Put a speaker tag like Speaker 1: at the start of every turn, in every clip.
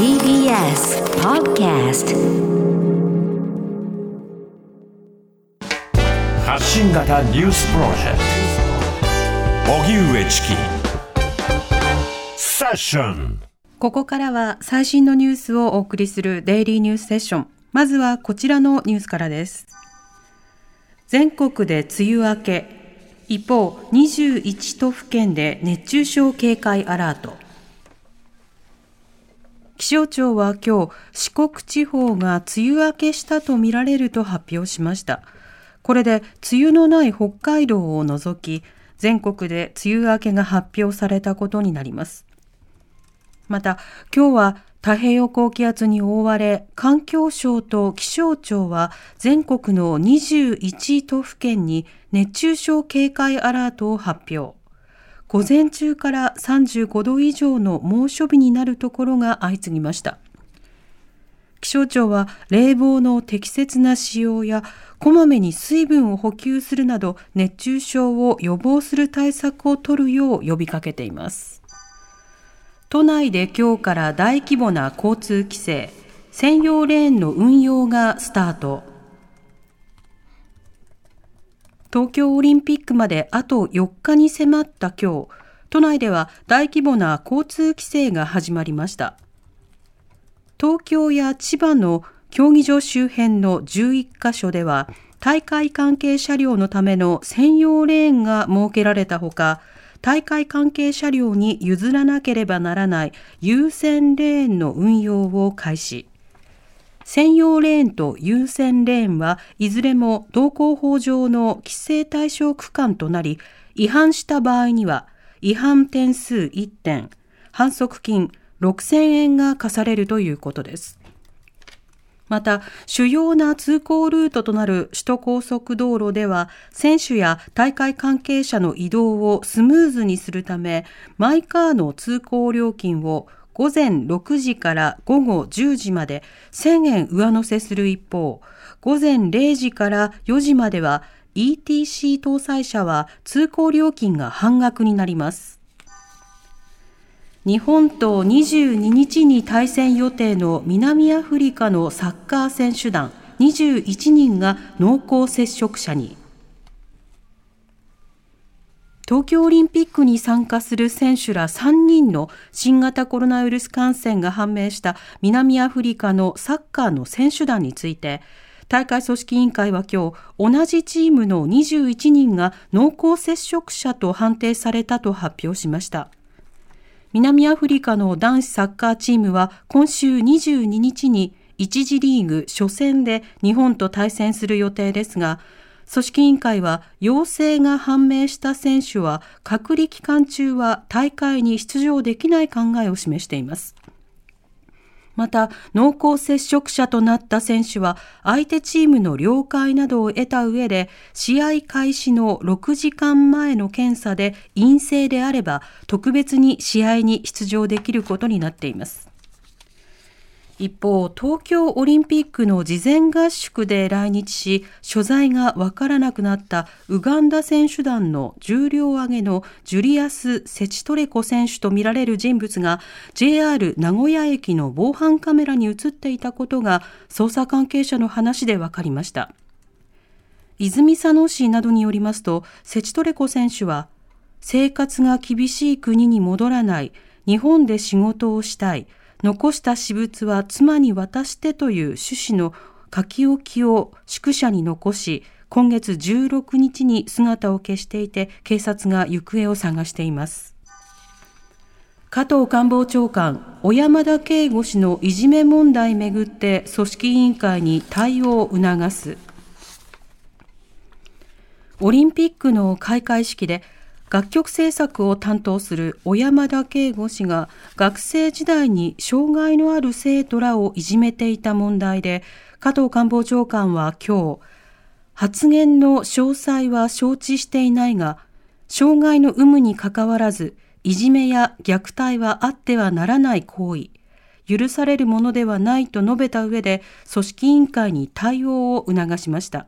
Speaker 1: TBS Podcast
Speaker 2: 発信型ニュースプロジェクト荻上チキセッション
Speaker 3: ここからは最新のニュースをお送りするデイリーニュースセッション。まずはこちらのニュースからです。全国で梅雨明け。一方、21都府県で熱中症警戒アラート。気象庁は今日、四国地方が梅雨明けしたとみられると発表しました。これで梅雨のない北海道を除き、全国で梅雨明けが発表されたことになります。また、今日は太平洋高気圧に覆われ、環境省と気象庁は全国の21都府県に熱中症警戒アラートを発表。午前中から35度以上の猛暑日になるところが相次ぎました。気象庁は冷房の適切な使用やこまめに水分を補給するなど熱中症を予防する対策を取るよう呼びかけています。都内で今日から大規模な交通規制、専用レーンの運用がスタート。東京オリンピックまであと4日に迫った今日、都内では大規模な交通規制が始まりました。東京や千葉の競技場周辺の11カ所では、大会関係車両のための専用レーンが設けられたほか、大会関係車両に譲らなければならない優先レーンの運用を開始。専用レーンと優先レーンはいずれも道交法上の規制対象区間となり、違反した場合には違反点数1点、反則金6000円が課されるということです。また、主要な通行ルートとなる首都高速道路では、選手や大会関係者の移動をスムーズにするため、マイカーの通行料金を午前6時から午後10時まで1000円上乗せする一方、午前0時から4時までは ETC 搭載車は通行料金が半額になります。日本と22日に対戦予定の南アフリカのサッカー選手団21人が濃厚接触者に。東京オリンピックに参加する選手ら3人の新型コロナウイルス感染が判明した南アフリカのサッカーの選手団について、大会組織委員会は今日、同じチームの21人が濃厚接触者と判定されたと発表しました。南アフリカの男子サッカーチームは今週22日に1次リーグ初戦で日本と対戦する予定ですが、組織委員会は陽性が判明した選手は隔離期間中は大会に出場できない考えを示しています。また、濃厚接触者となった選手は、相手チームの了解などを得た上で、試合開始の6時間前の検査で陰性であれば、特別に試合に出場できることになっています。一方、東京オリンピックの事前合宿で来日し、所在がわからなくなったウガンダ選手団の重量挙げのジュリアス・セチトレコ選手とみられる人物が JR 名古屋駅の防犯カメラに映っていたことが捜査関係者の話で分かりました。泉佐野市などによりますと、セチトレコ選手は、生活が厳しい国に戻らない、日本で仕事をしたい、残した私物は妻に渡してという趣旨の書き置きを宿舎に残し、今月16日に姿を消していて、警察が行方を探しています。加藤官房長官、小山田圭吾氏のいじめ問題めぐって組織委員会に対応を促す。オリンピックの開会式で楽曲制作を担当する小山田圭吾氏が学生時代に障害のある生徒らをいじめていた問題で加藤官房長官は今日発言の詳細は承知していないが障害の有無にかかわらずいじめや虐待はあってはならない行為許されるものではないと述べた上で組織委員会に対応を促しました。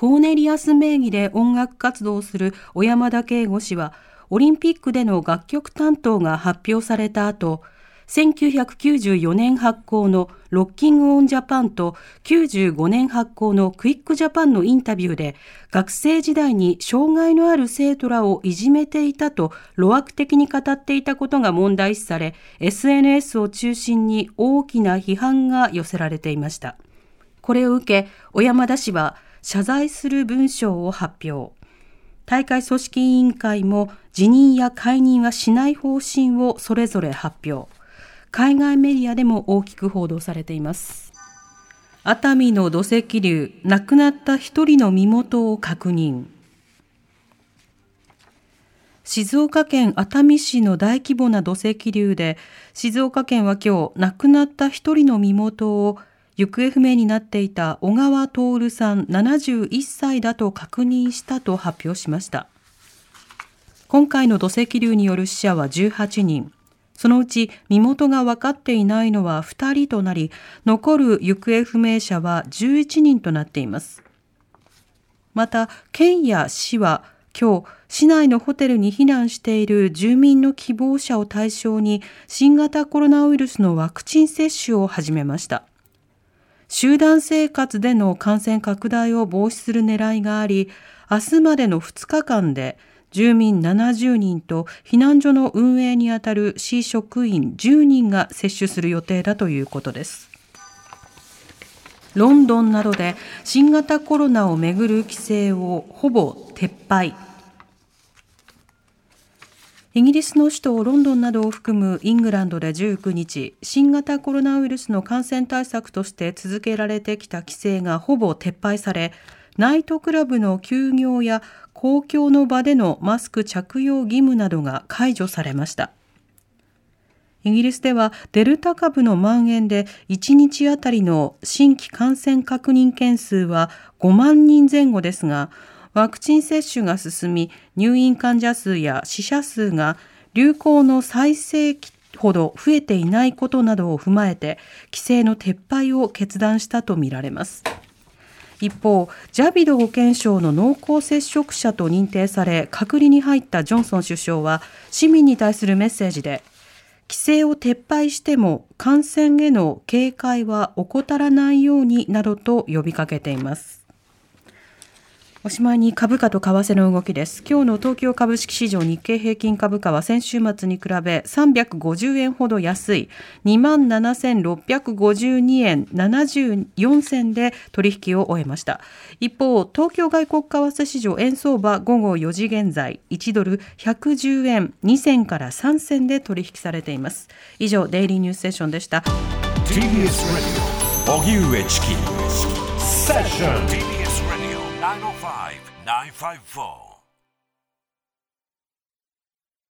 Speaker 3: コーネリアス名義で音楽活動する小山田圭吾氏は、オリンピックでの楽曲担当が発表された後、1994年発行のロッキングオンジャパンと95年発行のクイックジャパンのインタビューで学生時代に障害のある生徒らをいじめていたと路悪的に語っていたことが問題視され SNS を中心に大きな批判が寄せられていました。これを受け小山田氏は謝罪する文章を発表大会組織委員会も辞任や解任はしない方針をそれぞれ発表海外メディアでも大きく報道されています。熱海の土石流、亡くなった一人の身元を確認。静岡県熱海市の大規模な土石流で、静岡県は今日亡くなった一人の身元を行方不明になっていた小川徹さん71歳だと確認したと発表しました。今回の土石流による死者は18人。そのうち身元が分かっていないのは2人となり、残る行方不明者は11人となっています。また、県や市は今日、市内のホテルに避難している住民の希望者を対象に新型コロナウイルスのワクチン接種を始めました。集団生活での感染拡大を防止する狙いがあり、明日までの2日間で住民70人と避難所の運営にあたる市職員10人が接種する予定だということです。ロンドンなどで新型コロナをめぐる規制をほぼ撤廃。イギリスの首都ロンドンなどを含むイングランドで19日、新型コロナウイルスの感染対策として続けられてきた規制がほぼ撤廃され、ナイトクラブの休業や公共の場でのマスク着用義務などが解除されました。イギリスではデルタ株の蔓延で1日あたりの新規感染確認件数は5万人前後ですが、ワクチン接種が進み、入院患者数や死者数が流行の最盛期ほど増えていないことなどを踏まえて、規制の撤廃を決断したとみられます。一方、ジャビド保健相の濃厚接触者と認定され、隔離に入ったジョンソン首相は、市民に対するメッセージで、規制を撤廃しても感染への警戒は怠らないようになどと呼びかけています。おしまいに株価と為替の動きです。今日の東京株式市場日経平均株価は先週末に比べ350円ほど安い27,652円74銭で取引を終えました。一方、東京外国為替市場円相場午後4時現在1ドル110円2銭から3銭で取引されています。以上、デイリーニュースセッションでした。TBS ラディオ荻上チキセッション905 954